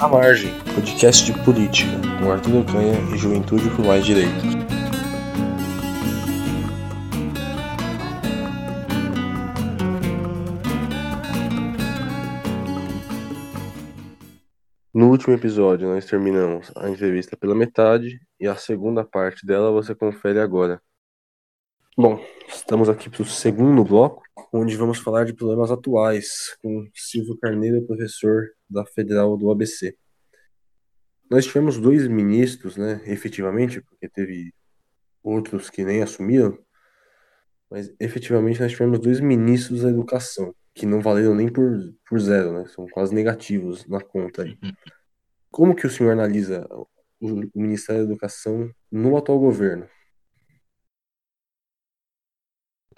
A Margem, podcast de política, com Arthur Canha e Juventude por Mais Direitos. No último episódio, nós terminamos a entrevista pela metade e a segunda parte dela você confere agora. Bom, estamos aqui para o segundo bloco, onde vamos falar de problemas atuais com Silvio Carneiro, professor da Federal do ABC. Nós tivemos dois ministros, né, efetivamente, porque teve outros que nem assumiram, mas efetivamente nós tivemos dois ministros da educação, que não valeram nem por, por zero, né, são quase negativos na conta aí. Uhum. Como que o senhor analisa o Ministério da Educação no atual governo?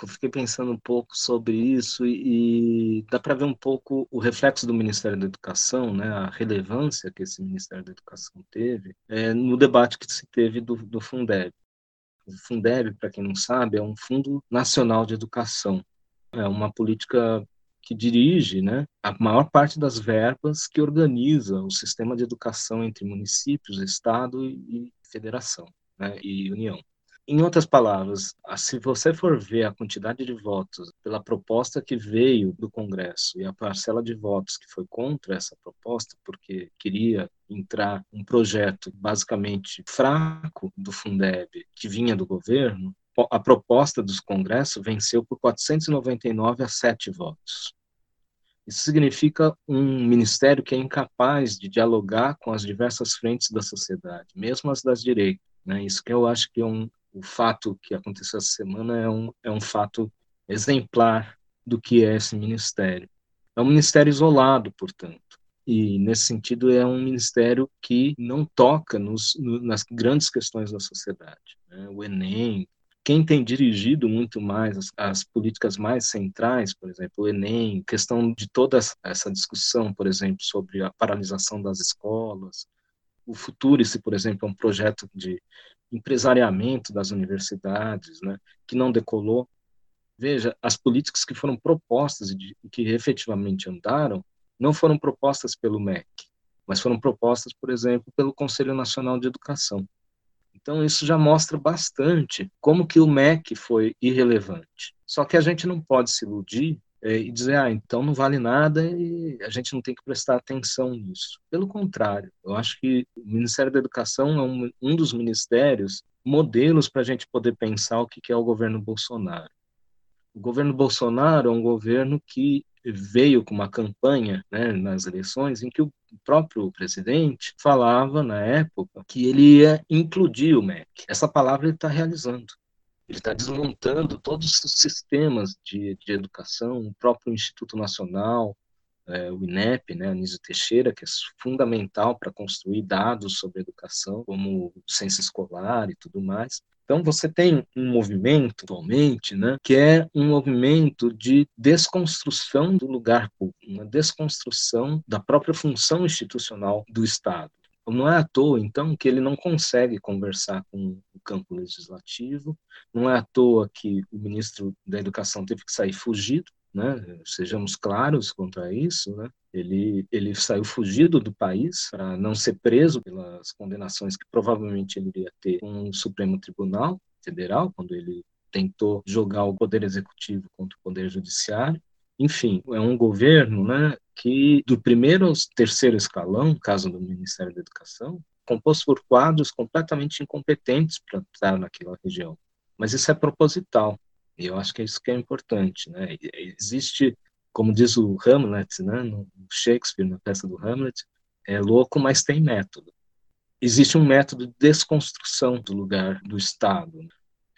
Eu fiquei pensando um pouco sobre isso e, e dá para ver um pouco o reflexo do Ministério da Educação, né, a relevância que esse Ministério da Educação teve é, no debate que se teve do, do Fundeb. O Fundeb, para quem não sabe, é um Fundo Nacional de Educação. É uma política que dirige né, a maior parte das verbas que organiza o sistema de educação entre municípios, Estado e federação né, e União. Em outras palavras, se você for ver a quantidade de votos pela proposta que veio do Congresso e a parcela de votos que foi contra essa proposta, porque queria entrar um projeto basicamente fraco do Fundeb, que vinha do governo, a proposta do Congresso venceu por 499 a 7 votos. Isso significa um ministério que é incapaz de dialogar com as diversas frentes da sociedade, mesmo as das direitas. Né? Isso que eu acho que é um, o fato que aconteceu essa semana é um, é um fato exemplar do que é esse ministério. É um ministério isolado, portanto, e nesse sentido é um ministério que não toca nos, no, nas grandes questões da sociedade. Né? O Enem, quem tem dirigido muito mais as, as, políticas mais centrais, por exemplo, o Enem, questão de toda essa discussão, por exemplo, sobre a paralisação das escolas, o Futurice, por exemplo, é um projeto de empresariamento das universidades, né, que não decolou. Veja, as políticas que foram propostas e que efetivamente andaram não foram propostas pelo MEC, mas foram propostas, por exemplo, pelo Conselho Nacional de Educação. Então isso já mostra bastante como que o MEC foi irrelevante. Só que a gente não pode se iludir e dizer, ah, então não vale nada e a gente não tem que prestar atenção nisso. Pelo contrário, eu acho que o Ministério da Educação é um, um dos ministérios modelos para a gente poder pensar o que é o governo Bolsonaro. O governo Bolsonaro é um governo que veio com uma campanha né, nas eleições em que o próprio presidente falava na época que ele ia incluir o MEC. Essa palavra ele está realizando. Ele está desmontando todos os sistemas de, de educação, o próprio Instituto Nacional, é, o INEP, né, Anísio Teixeira, que é fundamental para construir dados sobre educação, como ciência escolar e tudo mais. Então, você tem um movimento atualmente, né, que é um movimento de desconstrução do lugar público, uma desconstrução da própria função institucional do Estado. Não é à toa, então, que ele não consegue conversar com o campo legislativo, não é à toa que o ministro da Educação teve que sair fugido, né? sejamos claros quanto a isso, né? ele, ele saiu fugido do país para não ser preso pelas condenações que provavelmente ele iria ter com o Supremo Tribunal Federal, quando ele tentou jogar o Poder Executivo contra o Poder Judiciário. Enfim, é um governo né, que, do primeiro ao terceiro escalão, caso do Ministério da Educação, composto por quadros completamente incompetentes para estar naquela região. Mas isso é proposital, e eu acho que é isso que é importante. Né? Existe, como diz o Hamlet, né, no Shakespeare, na peça do Hamlet, é louco, mas tem método. Existe um método de desconstrução do lugar do Estado.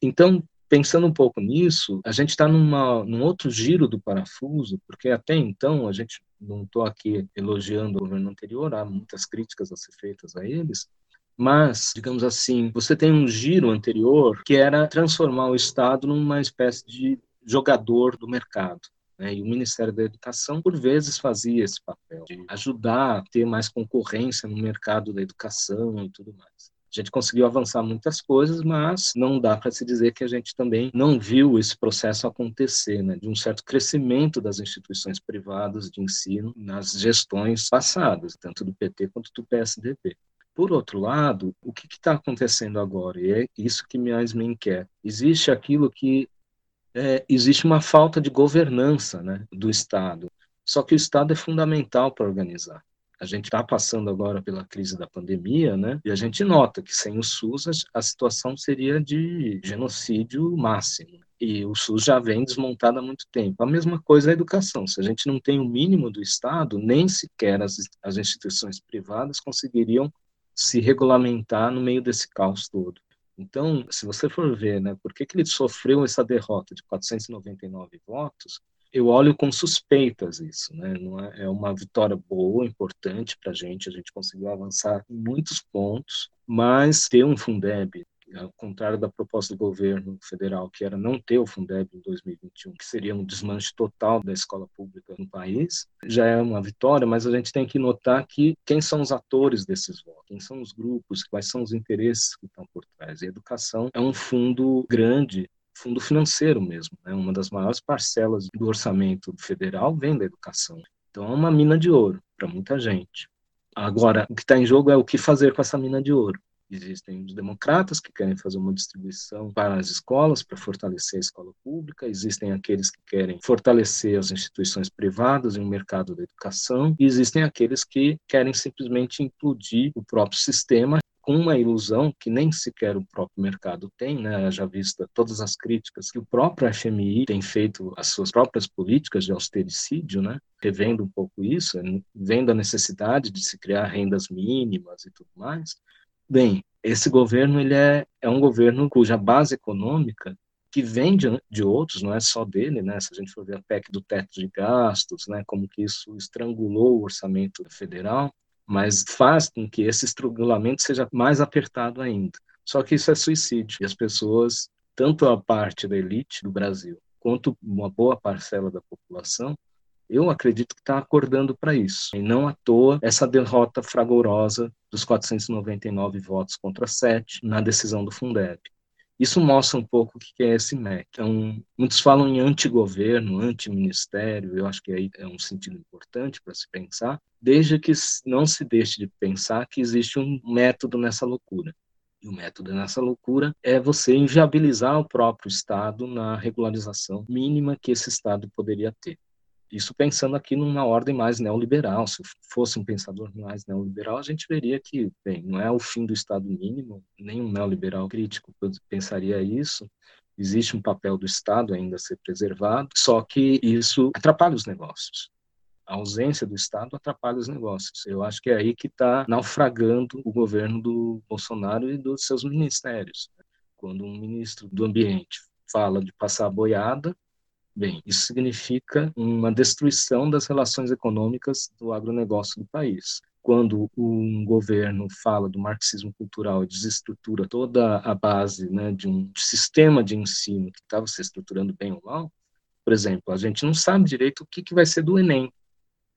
Então, pensando um pouco nisso, a gente está num outro giro do parafuso, porque até então a gente não estou aqui elogiando o governo anterior, há muitas críticas a ser feitas a eles, mas, digamos assim, você tem um giro anterior que era transformar o Estado numa espécie de jogador do mercado. Né? E o Ministério da Educação, por vezes, fazia esse papel de ajudar a ter mais concorrência no mercado da educação e tudo mais. A gente conseguiu avançar muitas coisas, mas não dá para se dizer que a gente também não viu esse processo acontecer, né, de um certo crescimento das instituições privadas de ensino nas gestões passadas, tanto do PT quanto do PSDB. Por outro lado, o que está acontecendo agora? E é isso que mais me inquieta. Existe aquilo que é, existe uma falta de governança né, do Estado. Só que o Estado é fundamental para organizar. A gente está passando agora pela crise da pandemia, né? E a gente nota que sem o SUS a situação seria de genocídio máximo. E o SUS já vem desmontado há muito tempo. A mesma coisa a educação. Se a gente não tem o mínimo do Estado, nem sequer as, as instituições privadas conseguiriam se regulamentar no meio desse caos todo. Então, se você for ver, né, por que, que ele sofreu essa derrota de 499 votos, eu olho com suspeitas isso, né? Não é, é uma vitória boa, importante para a gente, a gente conseguiu avançar em muitos pontos, mas ter um Fundeb, ao contrário da proposta do governo federal, que era não ter o Fundeb em 2021, que seria um desmanche total da escola pública no país, já é uma vitória, mas a gente tem que notar que quem são os atores desses votos, quem são os grupos, quais são os interesses que estão por trás. E a educação é um fundo grande fundo financeiro mesmo. Né? Uma das maiores parcelas do orçamento federal vem da educação. Então é uma mina de ouro para muita gente. Agora, o que está em jogo é o que fazer com essa mina de ouro. Existem os democratas que querem fazer uma distribuição para as escolas, para fortalecer a escola pública. Existem aqueles que querem fortalecer as instituições privadas e o mercado da educação. E existem aqueles que querem simplesmente implodir o próprio sistema com uma ilusão que nem sequer o próprio mercado tem, né? já vista todas as críticas que o próprio FMI tem feito às suas próprias políticas de austericídio, né? revendo um pouco isso, vendo a necessidade de se criar rendas mínimas e tudo mais. Bem, esse governo ele é, é um governo cuja base econômica que vem de, de, outros, não é só dele, né? Se a gente for ver a PEC do teto de gastos, né? Como que isso estrangulou o orçamento federal, mas faz com que esse estrangulamento seja mais apertado ainda. Só que isso é suicídio. E as pessoas, tanto a parte da elite do Brasil, quanto uma boa parcela da população, eu acredito que está acordando para isso. E não à toa essa derrota fragorosa dos 499 votos contra 7 na decisão do Fundeb. Isso mostra um pouco o que é esse MEC. Então, muitos falam em antigoverno, antiministério, eu acho que aí é um sentido importante para se pensar, desde que não se deixe de pensar que existe um método nessa loucura. E o método nessa loucura é você inviabilizar o próprio Estado na regularização mínima que esse Estado poderia ter. Isso pensando aqui numa ordem mais neoliberal. Se fosse um pensador mais neoliberal, a gente veria que, bem, não é o fim do Estado mínimo, nenhum neoliberal crítico pensaria isso. Existe um papel do Estado ainda a ser preservado, só que isso atrapalha os negócios. A ausência do Estado atrapalha os negócios. Eu acho que é aí que está naufragando o governo do Bolsonaro e dos seus ministérios. Quando um ministro do Ambiente fala de passar boiada, Bem, isso significa uma destruição das relações econômicas do agronegócio do país. Quando um governo fala do marxismo cultural e desestrutura toda a base né, de um sistema de ensino que estava se estruturando bem ou mal, por exemplo, a gente não sabe direito o que, que vai ser do Enem.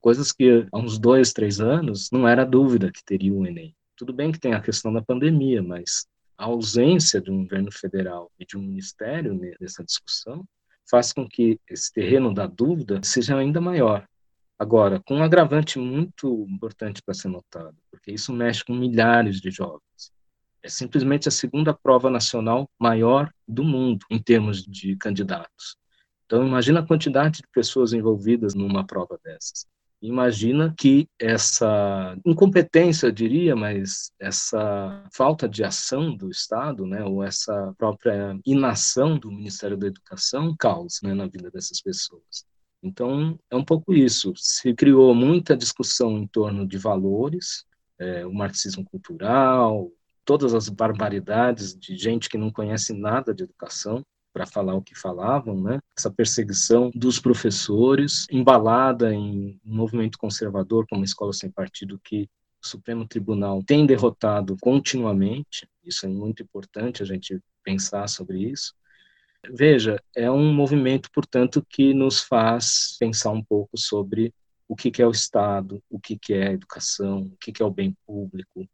Coisas que há uns dois, três anos não era dúvida que teria o Enem. Tudo bem que tem a questão da pandemia, mas a ausência de um governo federal e de um ministério nessa discussão faz com que esse terreno da dúvida seja ainda maior. Agora, com um agravante muito importante para ser notado, porque isso mexe com milhares de jovens. É simplesmente a segunda prova nacional maior do mundo em termos de candidatos. Então, imagina a quantidade de pessoas envolvidas numa prova dessas. Imagina que essa incompetência, eu diria, mas essa falta de ação do Estado, né, ou essa própria inação do Ministério da Educação causa né, na vida dessas pessoas. Então, é um pouco isso. Se criou muita discussão em torno de valores, é, o marxismo cultural, todas as barbaridades de gente que não conhece nada de educação, para falar o que falavam, né? Essa perseguição dos professores, embalada em um movimento conservador como a Escola Sem Partido, que o Supremo Tribunal tem derrotado continuamente. Isso é muito importante a gente pensar sobre isso. Veja, é um movimento, portanto, que nos faz pensar um pouco sobre o que é o Estado, o que é a educação, o que é o bem público,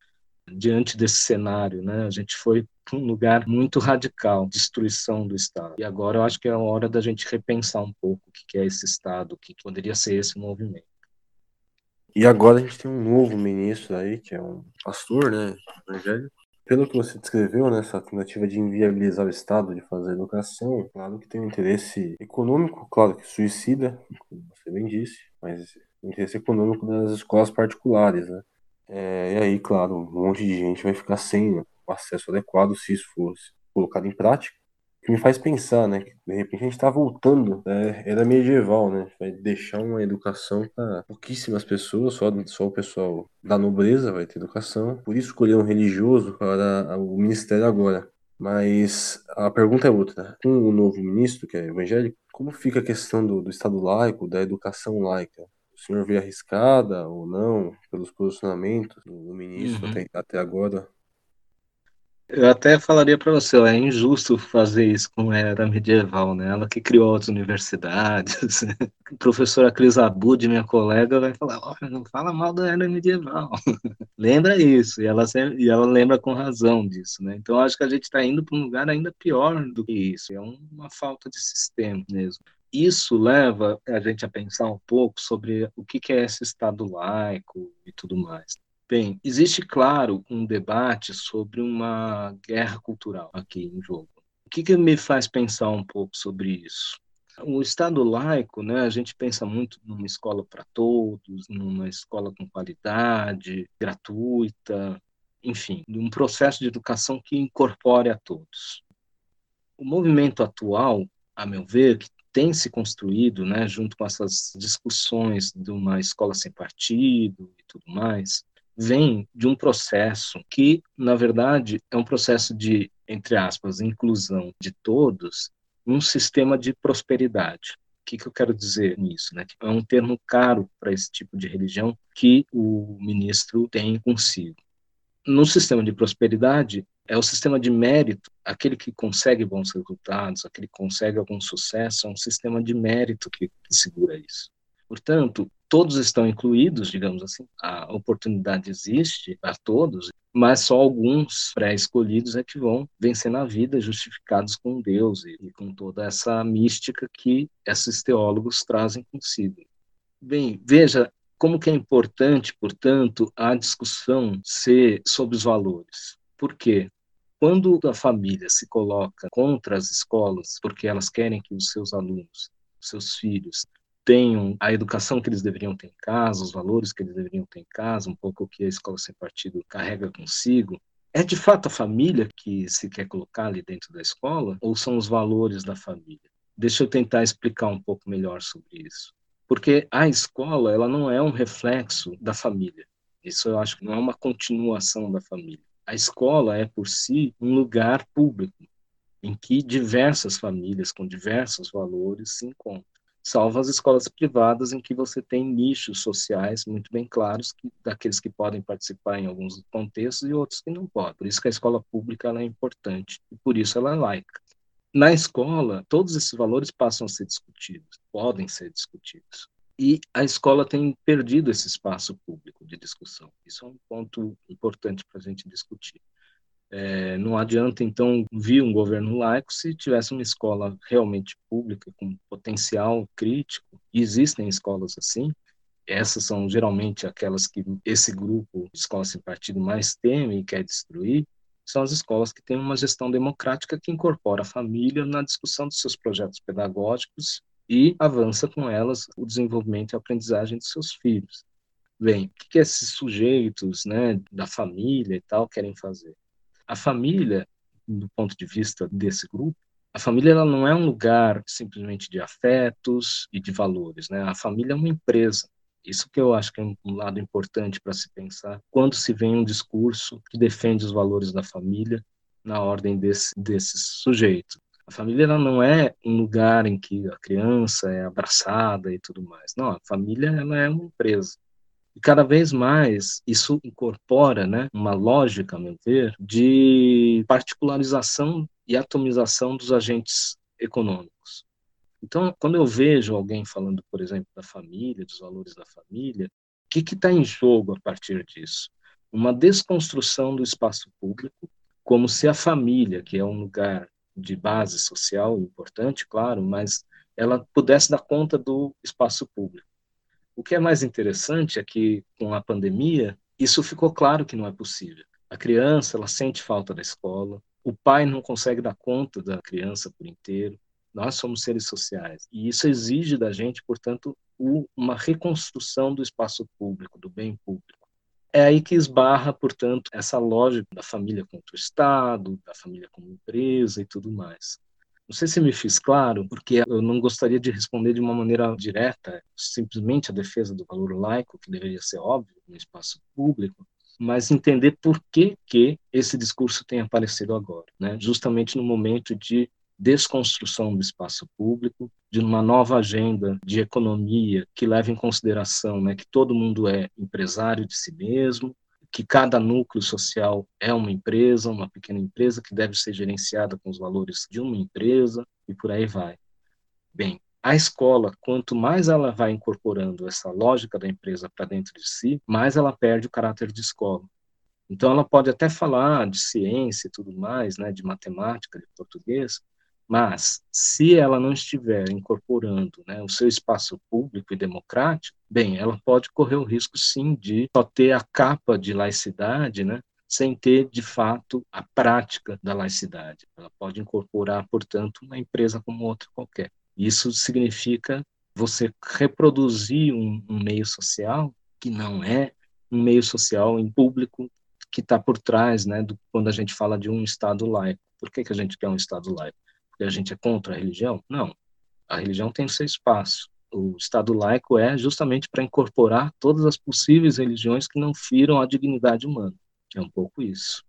diante desse cenário, né? A gente foi para um lugar muito radical, destruição do Estado. E agora eu acho que é a hora da gente repensar um pouco o que é esse Estado, o que poderia ser esse movimento. E agora a gente tem um novo ministro aí, que é um pastor, né. Pelo que você descreveu, né, tentativa de inviabilizar o Estado de fazer educação, claro que tem um interesse econômico, claro que suicida, como você bem disse, mas interesse econômico das escolas particulares, né? É, e aí, claro, um monte de gente vai ficar sem o acesso adequado se isso fosse colocado em prática que me faz pensar, né? Que de repente a gente está voltando né, era medieval, né? Vai deixar uma educação para pouquíssimas pessoas, só, só o pessoal da nobreza vai ter educação. Por isso escolher um religioso para o ministério agora. Mas a pergunta é outra. Com o novo ministro, que é evangélico, como fica a questão do, do Estado laico, da educação laica? O senhor vê arriscada ou não pelos posicionamentos do ministro uhum. até, até agora? Eu até falaria para você, é injusto fazer isso com a era medieval, né? Ela que criou as universidades. a professora Cris Abud, minha colega, vai falar, oh, não fala mal da era medieval. lembra isso, e ela, e ela lembra com razão disso, né? Então acho que a gente está indo para um lugar ainda pior do que isso. É uma falta de sistema mesmo isso leva a gente a pensar um pouco sobre o que é esse Estado laico e tudo mais. Bem, existe, claro, um debate sobre uma guerra cultural aqui em jogo. O que, que me faz pensar um pouco sobre isso? O Estado laico, né, a gente pensa muito numa escola para todos, numa escola com qualidade, gratuita, enfim, num processo de educação que incorpore a todos. O movimento atual, a meu ver, que tem se construído, né, junto com essas discussões de uma escola sem partido e tudo mais, vem de um processo que, na verdade, é um processo de, entre aspas, inclusão de todos, um sistema de prosperidade. O que, que eu quero dizer nisso? Né? É um termo caro para esse tipo de religião que o ministro tem consigo. No sistema de prosperidade, é o sistema de mérito, aquele que consegue bons resultados, aquele que consegue algum sucesso, é um sistema de mérito que, segura isso. Portanto, todos estão incluídos, digamos assim, a oportunidade existe para todos, mas só alguns pré-escolhidos é que vão vencer na vida, justificados com Deus e, e com toda essa mística que esses teólogos trazem consigo. Bem, veja como que é importante, portanto, a discussão ser sobre os valores. Por quê? Quando a família se coloca contra as escolas, porque elas querem que os seus alunos, seus filhos, tenham a educação que eles deveriam ter em casa, os valores que eles deveriam ter em casa, um pouco o que a escola sem partido carrega consigo. É de fato a família que se quer colocar ali dentro da escola ou são os valores da família? Deixa eu tentar explicar um pouco melhor sobre isso. Porque a escola, ela não é um reflexo da família. Isso eu acho que não é uma continuação da família. A escola é por si um lugar público em que diversas famílias com diversos valores se encontram salvo as escolas privadas em que você tem nichos sociais muito bem claros que, daqueles que podem participar em alguns contextos e outros que não podem. Por isso que a escola pública é importante e por isso ela é laica. Na escola, todos esses valores passam a ser discutidos, podem ser discutidos. E a escola tem perdido esse espaço público de discussão. Isso é um ponto importante para a gente discutir. É, não adianta, então, vir um governo laico se tivesse uma escola realmente pública, com potencial crítico, e existem escolas assim, essas são geralmente aquelas que esse grupo de escolas sem partido mais teme e quer destruir, são as escolas que têm uma gestão democrática que incorpora a família na discussão dos seus projetos pedagógicos e avança com elas o desenvolvimento e a aprendizagem dos seus filhos. Bem, o que esses sujeitos né, da família e tal querem fazer? A família, do ponto de vista desse grupo, a família ela não é um lugar simplesmente de afetos e de valores, né? A família é uma empresa. Isso que eu acho que é um lado importante para se pensar quando se vem um discurso que defende os valores da família na ordem desse, desses sujeitos. A família ela não é um lugar em que a criança é abraçada e tudo mais. Não, a família ela é uma empresa. E cada vez mais isso incorpora né, uma lógica, a meu ver, de particularização e atomização dos agentes econômicos. Então, quando eu vejo alguém falando, por exemplo, da família, dos valores da família, o que está em jogo a partir disso? uma desconstrução do espaço público, como se a família, que é um lugar de base social importante, claro, mas ela pudesse dar conta do espaço público. O que é mais interessante é que, com a pandemia, isso ficou claro que não é possível. A criança, ela sente falta da escola, o pai não consegue dar conta da criança por inteiro. Nós somos seres sociais e isso exige da gente, portanto, uma reconstrução do espaço público, do bem público. É aí que esbarra, portanto, essa lógica da família contra o Estado, da família como empresa e tudo mais. Não sei se me fiz claro, porque eu não gostaria de responder de uma maneira direta, simplesmente a defesa do valor laico, que deveria ser óbvio no espaço público, mas entender por que, que esse discurso tem aparecido agora, né? justamente no momento de desconstrução do espaço público, de uma nova agenda de economia que leva em consideração né, que todo mundo é empresário de si mesmo, que cada núcleo social é uma empresa, uma pequena empresa que deve ser gerenciada com os valores de uma empresa e por aí vai. Bem, a escola, quanto mais ela vai incorporando essa lógica da empresa para dentro de si, mais ela perde o caráter de escola. Então, ela pode até falar de ciência e tudo mais, né, de matemática, de português, mas, se ela não estiver incorporando né, o seu espaço público e democrático, bem, ela pode correr o risco, sim, de só ter a capa de laicidade, né, sem ter, de fato, a prática da laicidade. Ela pode incorporar, portanto, uma empresa como outra qualquer. Isso significa você reproduzir um, um meio social que não é um meio social em público que está por trás, né, do, quando a gente fala de um Estado laico. Por que, que a gente quer um Estado laico? Porque a gente é contra a religião? Não. A religião tem seu espaço. O Estado laico é justamente para incorporar todas as possíveis religiões que não firam a dignidade humana. É um pouco isso.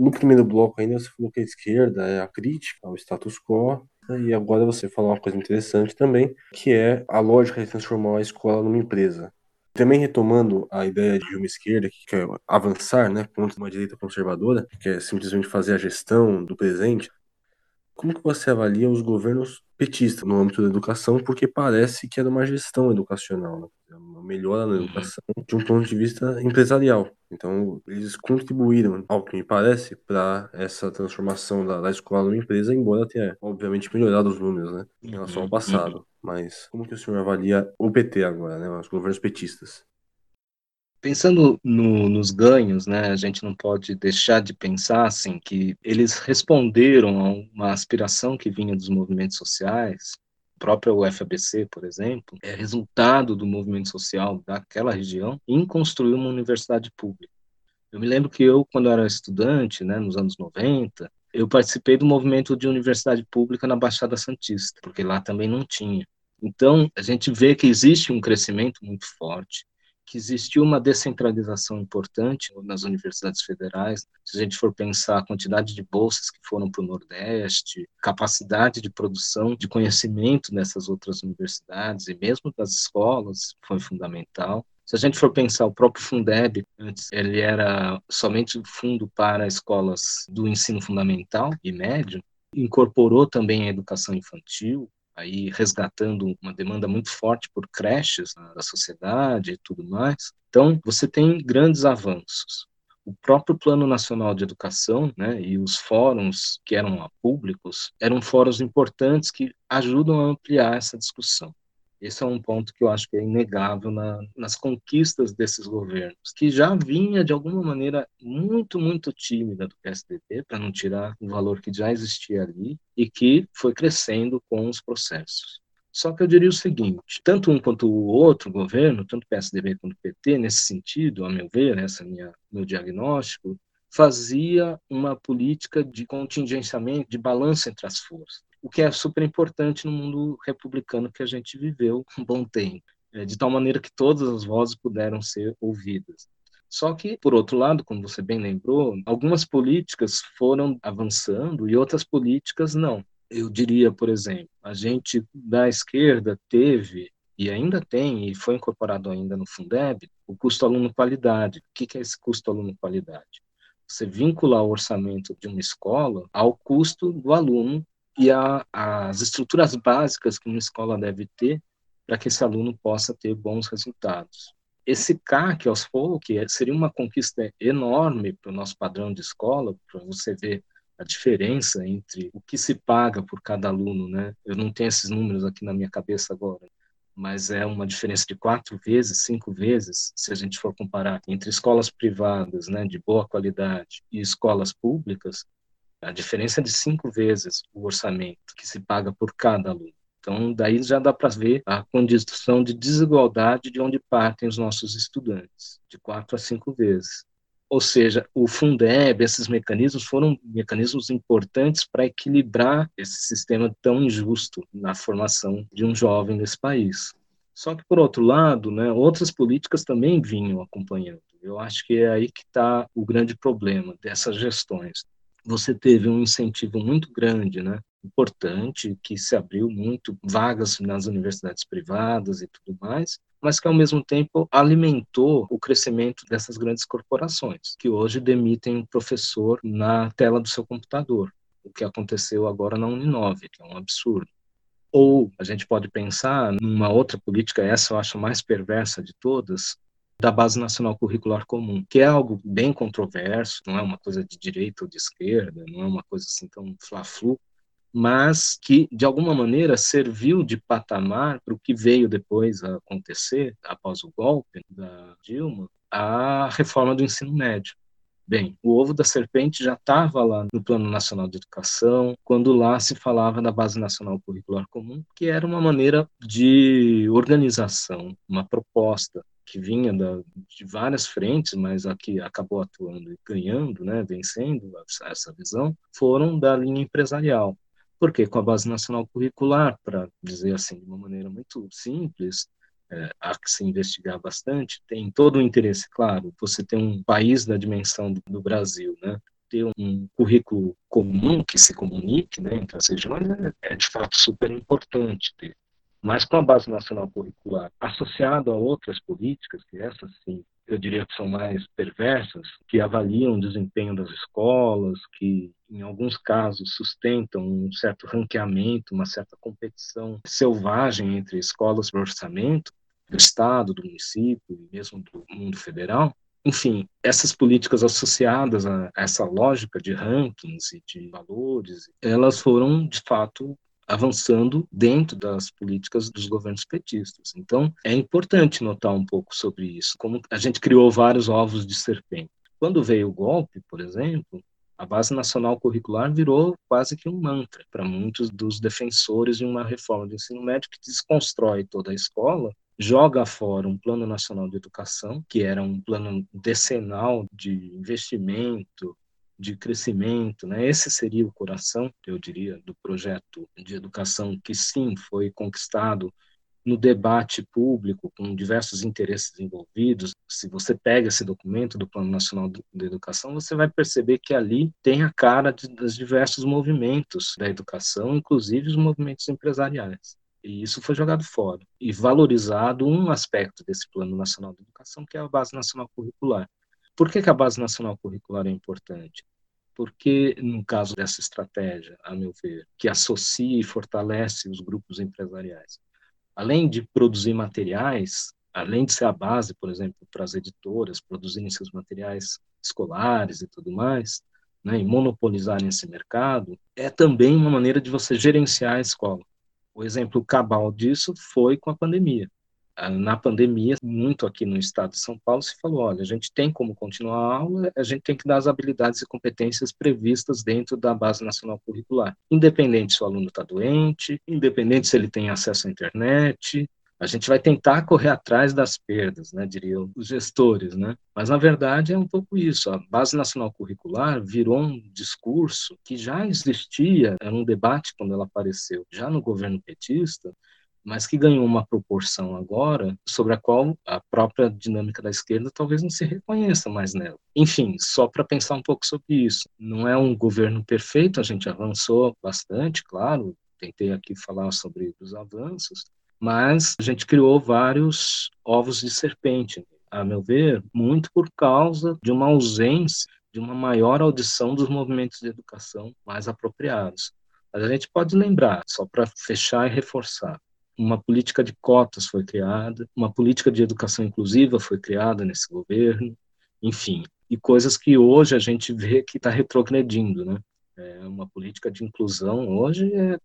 No primeiro bloco ainda você falou que a esquerda é a crítica ao status quo, e agora você falou uma coisa interessante também, que é a lógica de transformar a escola numa empresa. Também retomando a ideia de uma esquerda que quer avançar né, contra uma direita conservadora, que é simplesmente fazer a gestão do presente, como que você avalia os governos petistas no âmbito da educação? Porque parece que é uma gestão educacional, né? Uma melhora na uhum. educação de um ponto de vista empresarial. Então, eles contribuíram, ao que me parece, para essa transformação da, da, escola numa empresa, embora tenha, obviamente, melhorado os números, né, em relação ao uhum. passado. Mas como que o senhor avalia o PT agora, né, os governos petistas? Pensando no, nos ganhos, né, a gente não pode deixar de pensar assim que eles responderam a uma aspiração que vinha dos movimentos sociais. O próprio UFABC, por exemplo, é resultado do movimento social daquela região em construir uma universidade pública. Eu me lembro que eu, quando era estudante, né, nos anos 90, eu participei do movimento de universidade pública na Baixada Santista, porque lá também não tinha. Então, a gente vê que existe um crescimento muito forte que existiu uma descentralização importante nas universidades federais. Se a gente for pensar a quantidade de bolsas que foram para o Nordeste, capacidade de produção de conhecimento nessas outras universidades e mesmo das escolas foi fundamental. Se a gente for pensar o próprio Fundeb, antes ele era somente fundo para escolas do ensino fundamental e médio, incorporou também a educação infantil, aí resgatando uma demanda muito forte por creches né, da sociedade e tudo mais. Então, você tem grandes avanços. O próprio Plano Nacional de Educação né, e os fóruns que eram públicos eram fóruns importantes que ajudam a ampliar essa discussão. Esse é um ponto que eu acho que é inegável na, nas conquistas desses governos, que já vinha de alguma maneira muito, muito tímida do PSDB, para não tirar o valor que já existia ali, e que foi crescendo com os processos. Só que eu diria o seguinte: tanto um quanto o outro governo, tanto PSDB quanto PT, nesse sentido, a meu ver, esse é minha, meu diagnóstico, fazia uma política de contingenciamento, de balanço entre as forças o que é super importante no mundo republicano que a gente viveu um bom tempo, é, de tal maneira que todas as vozes puderam ser ouvidas. Só que, por outro lado, como você bem lembrou, algumas políticas foram avançando e outras políticas não. Eu diria, por exemplo, a gente da esquerda teve e ainda tem, e foi incorporado ainda no Fundeb, o custo aluno-qualidade. O que é esse custo aluno-qualidade? Você vincula o orçamento de uma escola ao custo do aluno e a, as estruturas básicas que uma escola deve ter para que esse aluno possa ter bons resultados. esse CAC aos poucos seria uma conquista enorme para o nosso padrão de escola, para você ver a diferença entre o que se paga por cada aluno, né? Eu não tenho esses números aqui na minha cabeça agora, mas é uma diferença de quatro vezes, cinco vezes, se a gente for comparar entre escolas privadas, né, de boa qualidade, e escolas públicas, a diferença é de cinco vezes o orçamento que se paga por cada aluno. Então, daí já dá para ver a condição de desigualdade de onde partem os nossos estudantes, de quatro a cinco vezes. Ou seja, o Fundeb, esses mecanismos foram mecanismos importantes para equilibrar esse sistema tão injusto na formação de um jovem nesse país. Só que, por outro lado, né, outras políticas também vinham acompanhando. Eu acho que é aí que está o grande problema dessas gestões. Você teve um incentivo muito grande, né, importante, que se abriu muito vagas nas universidades privadas e tudo mais, mas que ao mesmo tempo alimentou o crescimento dessas grandes corporações, que hoje demitem um professor na tela do seu computador, o que aconteceu agora na Uninove, que é um absurdo. Ou a gente pode pensar numa outra política, essa eu acho mais perversa de todas, da Base Nacional Curricular Comum, que é algo bem controverso, não é uma coisa de direita ou de esquerda, não é uma coisa assim tão fla-flu, mas que, de alguma maneira, serviu de patamar para o que veio depois a acontecer, após o golpe da Dilma, a reforma do ensino médio. Bem, o ovo da serpente já estava lá no Plano Nacional de Educação, quando lá se falava da Base Nacional Curricular Comum, que era uma maneira de organização, uma proposta que vinha da, de várias frentes, mas a que acabou atuando e ganhando, né, vencendo essa visão, foram da linha empresarial. Porque com a base nacional curricular, para dizer assim de uma maneira muito simples, é, há que se investigar bastante, tem todo o interesse, claro, você tem um país da dimensão do, do Brasil, né? ter um currículo comum que se comunique né, entre as regiões é, é de fato super importante ter. Mas com a base nacional curricular associado a outras políticas, que essas sim eu diria que são mais perversas, que avaliam o desempenho das escolas, que em alguns casos sustentam um certo ranqueamento, uma certa competição selvagem entre escolas por orçamento do estado, do município e mesmo do mundo federal. Enfim, essas políticas associadas a essa lógica de rankings e de valores, elas foram de fato avançando dentro das políticas dos governos petistas. Então, é importante notar um pouco sobre isso, como a gente criou vários ovos de serpente. Quando veio o golpe, por exemplo, a Base Nacional Curricular virou quase que um mantra para muitos dos defensores de uma reforma do ensino médio que desconstrói toda a escola, joga fora um Plano Nacional de Educação, que era um plano decenal de investimento, de crescimento, né? Esse seria o coração, eu diria, do projeto de educação que sim foi conquistado no debate público com diversos interesses envolvidos. Se você pega esse documento do Plano Nacional de Educação, você vai perceber que ali tem a cara de, dos diversos movimentos da educação, inclusive os movimentos empresariais. E isso foi jogado fora e valorizado um aspecto desse Plano Nacional de Educação, que é a Base Nacional Curricular. Por que, que a Base Nacional Curricular é importante? Porque, no caso dessa estratégia, a meu ver, que associa e fortalece os grupos empresariais, além de produzir materiais, além de ser a base, por exemplo, para as editoras produzirem seus materiais escolares e tudo mais, né, e monopolizarem esse mercado, é também uma maneira de você gerenciar a escola. O exemplo cabal disso foi com a pandemia. Na pandemia, muito aqui no estado de São Paulo, se falou: olha, a gente tem como continuar a aula, a gente tem que dar as habilidades e competências previstas dentro da Base Nacional Curricular, independente se o aluno está doente, independente se ele tem acesso à internet. A gente vai tentar correr atrás das perdas, né, diriam os gestores, né? Mas na verdade é um pouco isso. A Base Nacional Curricular virou um discurso que já existia, era um debate quando ela apareceu, já no governo petista, mas que ganhou uma proporção agora sobre a qual a própria dinâmica da esquerda talvez não se reconheça mais nela. Enfim, só para pensar um pouco sobre isso. Não é um governo perfeito, a gente avançou bastante, claro, tentei aqui falar sobre os avanços, mas a gente criou vários ovos de serpente, a meu ver, muito por causa de uma ausência de uma maior audição dos movimentos de educação mais apropriados. Mas a gente pode lembrar, só para fechar e reforçar, uma política de cotas foi criada, uma política de educação inclusiva foi criada nesse governo, enfim, e coisas que hoje a gente vê que está retrogredindo, né? É uma política de inclusão hoje é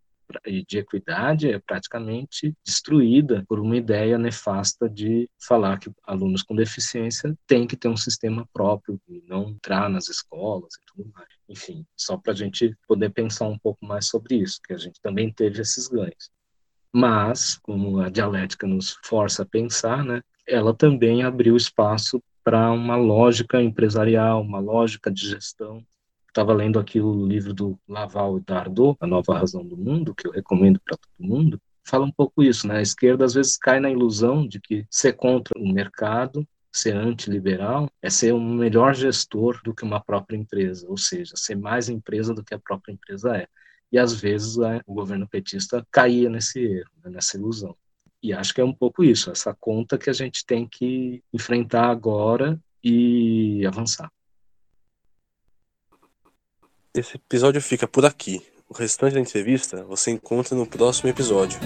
e de equidade é praticamente destruída por uma ideia nefasta de falar que alunos com deficiência têm que ter um sistema próprio e não entrar nas escolas e tudo mais. Enfim, só para a gente poder pensar um pouco mais sobre isso, que a gente também teve esses ganhos. Mas, como a dialética nos força a pensar, né, ela também abriu espaço para uma lógica empresarial, uma lógica de gestão estava lendo aqui o livro do Laval e Dardot, A Nova Razão do Mundo, que eu recomendo para todo mundo, fala um pouco isso, né? A esquerda às vezes cai na ilusão de que ser contra o mercado, ser antiliberal, é ser um melhor gestor do que uma própria empresa, ou seja, ser mais empresa do que a própria empresa é. E às vezes né, o governo petista caía nesse erro, né, nessa ilusão. E acho que é um pouco isso, essa conta que a gente tem que enfrentar agora e avançar. Esse episódio fica por aqui. O restante da entrevista você encontra no próximo episódio.